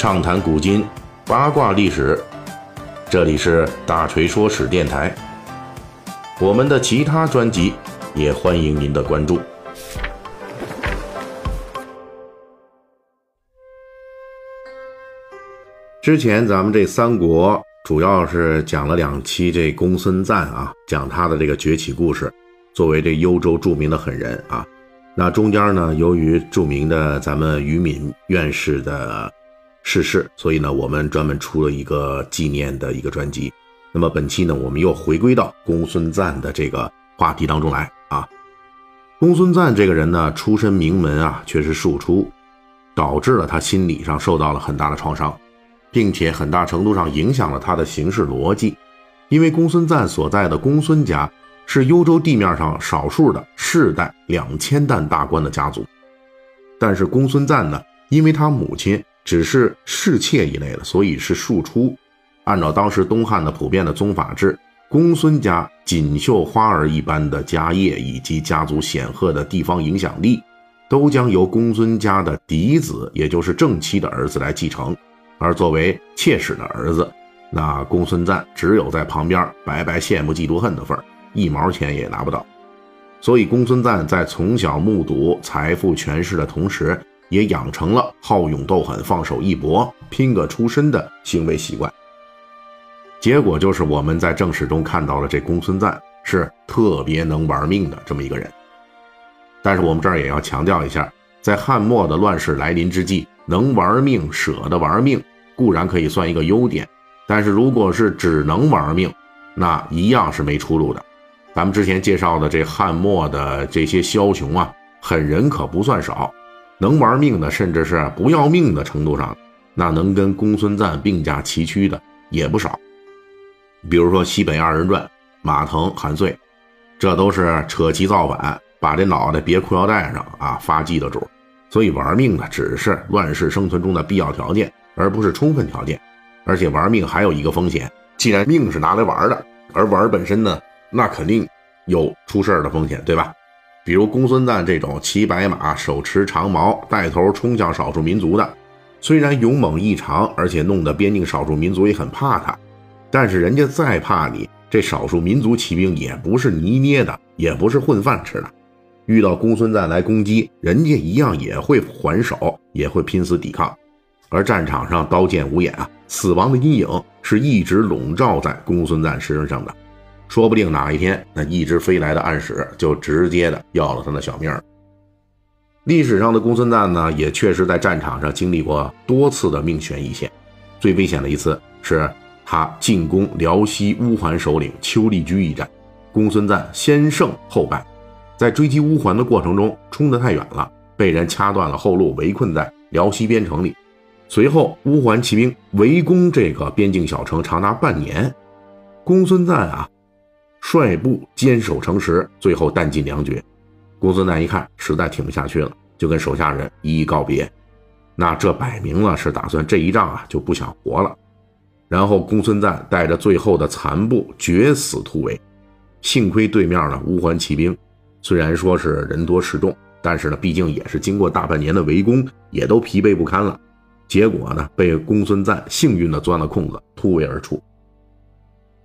畅谈古今，八卦历史。这里是大锤说史电台。我们的其他专辑也欢迎您的关注。之前咱们这三国主要是讲了两期这公孙瓒啊，讲他的这个崛起故事，作为这幽州著名的狠人啊。那中间呢，由于著名的咱们于敏院士的逝世，所以呢，我们专门出了一个纪念的一个专辑。那么本期呢，我们又回归到公孙瓒的这个话题当中来啊。公孙瓒这个人呢，出身名门啊，却是庶出，导致了他心理上受到了很大的创伤，并且很大程度上影响了他的行事逻辑。因为公孙瓒所在的公孙家。是幽州地面上少数的世代两千担大官的家族，但是公孙瓒呢，因为他母亲只是侍妾一类的，所以是庶出。按照当时东汉的普遍的宗法制，公孙家锦绣花儿一般的家业以及家族显赫的地方影响力，都将由公孙家的嫡子，也就是正妻的儿子来继承。而作为妾室的儿子，那公孙瓒只有在旁边白白羡慕嫉妒恨的份儿。一毛钱也拿不到，所以公孙瓒在从小目睹财富权势的同时，也养成了好勇斗狠、放手一搏、拼个出身的行为习惯。结果就是我们在正史中看到了这公孙瓒是特别能玩命的这么一个人。但是我们这儿也要强调一下，在汉末的乱世来临之际，能玩命、舍得玩命固然可以算一个优点，但是如果是只能玩命，那一样是没出路的。咱们之前介绍的这汉末的这些枭雄啊，狠人可不算少，能玩命的，甚至是不要命的程度上，那能跟公孙瓒并驾齐驱的也不少。比如说西北二人转，马腾、韩遂，这都是扯旗造反，把这脑袋别裤腰带上啊，发迹的主。所以玩命呢，只是乱世生存中的必要条件，而不是充分条件。而且玩命还有一个风险，既然命是拿来玩的，而玩本身呢？那肯定有出事儿的风险，对吧？比如公孙瓒这种骑白马、手持长矛、带头冲向少数民族的，虽然勇猛异常，而且弄得边境少数民族也很怕他，但是人家再怕你，这少数民族骑兵也不是泥捏的，也不是混饭吃的。遇到公孙瓒来攻击，人家一样也会还手，也会拼死抵抗。而战场上刀剑无眼啊，死亡的阴影是一直笼罩在公孙瓒身上的。说不定哪一天，那一只飞来的暗使就直接的要了他的小命儿。历史上的公孙瓒呢，也确实在战场上经历过多次的命悬一线。最危险的一次是他进攻辽西乌桓首领邱立居一战，公孙瓒先胜后败，在追击乌桓的过程中冲得太远了，被人掐断了后路，围困在辽西边城里。随后乌桓骑兵围攻这个边境小城长达半年，公孙瓒啊。率部坚守城池，最后弹尽粮绝。公孙瓒一看实在挺不下去了，就跟手下人一一告别。那这摆明了是打算这一仗啊就不想活了。然后公孙瓒带着最后的残部决死突围。幸亏对面的乌桓骑兵虽然说是人多势众，但是呢，毕竟也是经过大半年的围攻，也都疲惫不堪了。结果呢，被公孙瓒幸运的钻了空子，突围而出。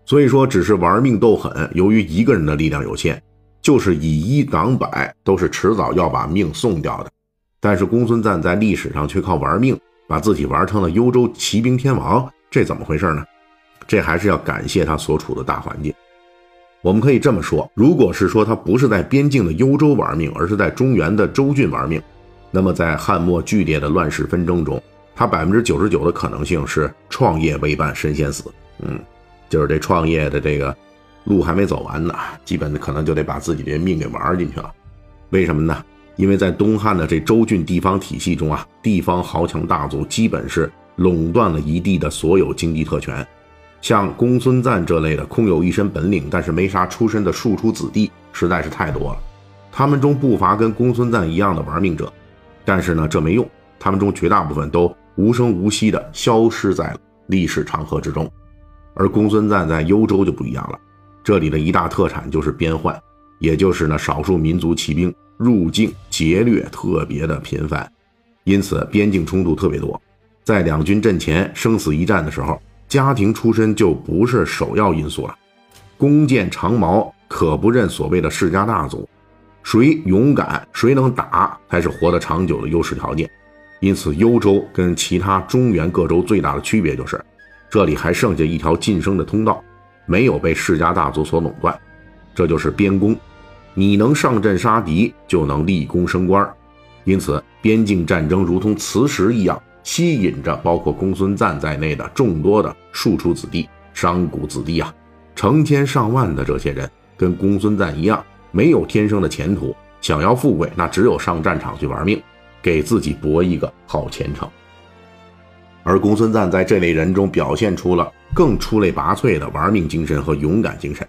所以说，只是玩命斗狠，由于一个人的力量有限，就是以一挡百，都是迟早要把命送掉的。但是公孙瓒在历史上却靠玩命，把自己玩成了幽州骑兵天王，这怎么回事呢？这还是要感谢他所处的大环境。我们可以这么说，如果是说他不是在边境的幽州玩命，而是在中原的州郡玩命，那么在汉末剧烈的乱世纷争中，他百分之九十九的可能性是创业未半身先死。嗯。就是这创业的这个路还没走完呢，基本可能就得把自己的命给玩进去了。为什么呢？因为在东汉的这州郡地方体系中啊，地方豪强大族基本是垄断了一地的所有经济特权。像公孙瓒这类的空有一身本领，但是没啥出身的庶出子弟实在是太多了。他们中不乏跟公孙瓒一样的玩命者，但是呢，这没用，他们中绝大部分都无声无息地消失在历史长河之中。而公孙瓒在幽州就不一样了，这里的一大特产就是边患，也就是呢少数民族骑兵入境劫掠特别的频繁，因此边境冲突特别多。在两军阵前生死一战的时候，家庭出身就不是首要因素了。弓箭长矛可不认所谓的世家大族，谁勇敢谁能打才是活得长久的优势条件。因此，幽州跟其他中原各州最大的区别就是，这里还剩下一条晋升的通道，没有被世家大族所垄断。这就是边功，你能上阵杀敌，就能立功升官。因此，边境战争如同磁石一样，吸引着包括公孙瓒在内的众多的庶出子弟、商贾子弟啊，成千上万的这些人，跟公孙瓒一样，没有天生的前途，想要富贵，那只有上战场去玩命，给自己搏一个好前程。而公孙瓒在这类人中表现出了更出类拔萃的玩命精神和勇敢精神，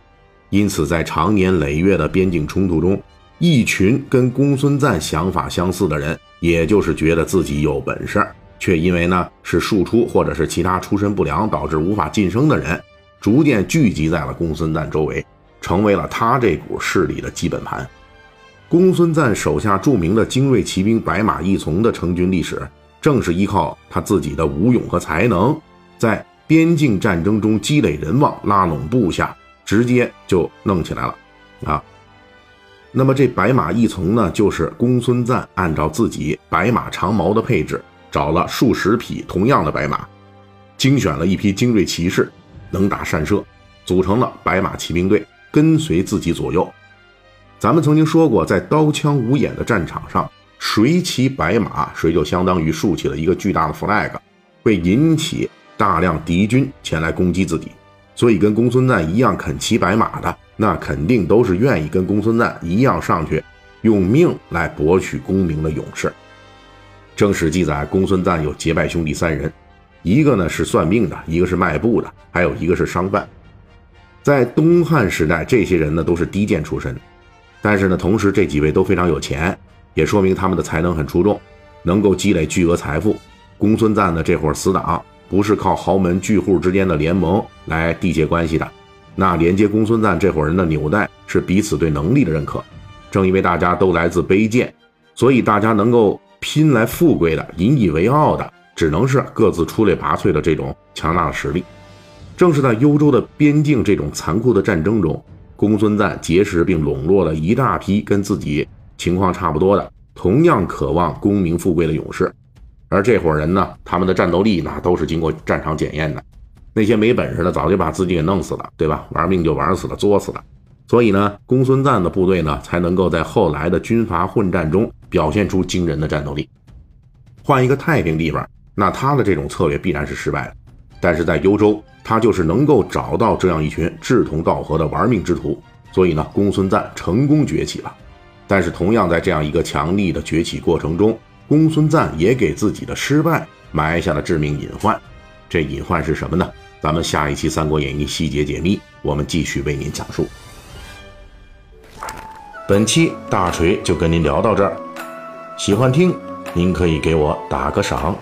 因此，在长年累月的边境冲突中。一群跟公孙瓒想法相似的人，也就是觉得自己有本事，却因为呢是庶出或者是其他出身不良导致无法晋升的人，逐渐聚集在了公孙瓒周围，成为了他这股势力的基本盘。公孙瓒手下著名的精锐骑兵白马义从的成军历史，正是依靠他自己的武勇和才能，在边境战争中积累人望，拉拢部下，直接就弄起来了，啊。那么这白马一从呢，就是公孙瓒按照自己白马长矛的配置，找了数十匹同样的白马，精选了一批精锐骑士，能打善射，组成了白马骑兵队，跟随自己左右。咱们曾经说过，在刀枪无眼的战场上，谁骑白马，谁就相当于竖起了一个巨大的 flag，会引起大量敌军前来攻击自己。所以跟公孙瓒一样肯骑白马的。那肯定都是愿意跟公孙瓒一样上去，用命来博取功名的勇士。正史记载，公孙瓒有结拜兄弟三人，一个呢是算命的，一个是卖布的，还有一个是商贩。在东汉时代，这些人呢都是低贱出身，但是呢，同时这几位都非常有钱，也说明他们的才能很出众，能够积累巨额财富。公孙瓒的这伙死党，不是靠豪门巨户之间的联盟来缔结关系的。那连接公孙瓒这伙人的纽带是彼此对能力的认可，正因为大家都来自卑贱，所以大家能够拼来富贵的、引以为傲的，只能是各自出类拔萃的这种强大的实力。正是在幽州的边境这种残酷的战争中，公孙瓒结识并笼络了一大批跟自己情况差不多的、同样渴望功名富贵的勇士，而这伙人呢，他们的战斗力那都是经过战场检验的。那些没本事的早就把自己给弄死了，对吧？玩命就玩死了，作死了。所以呢，公孙瓒的部队呢，才能够在后来的军阀混战中表现出惊人的战斗力。换一个太平地方，那他的这种策略必然是失败的。但是在幽州，他就是能够找到这样一群志同道合的玩命之徒，所以呢，公孙瓒成功崛起了。但是同样在这样一个强力的崛起过程中，公孙瓒也给自己的失败埋下了致命隐患。这隐患是什么呢？咱们下一期《三国演义》细节解密，我们继续为您讲述。本期大锤就跟您聊到这儿，喜欢听您可以给我打个赏。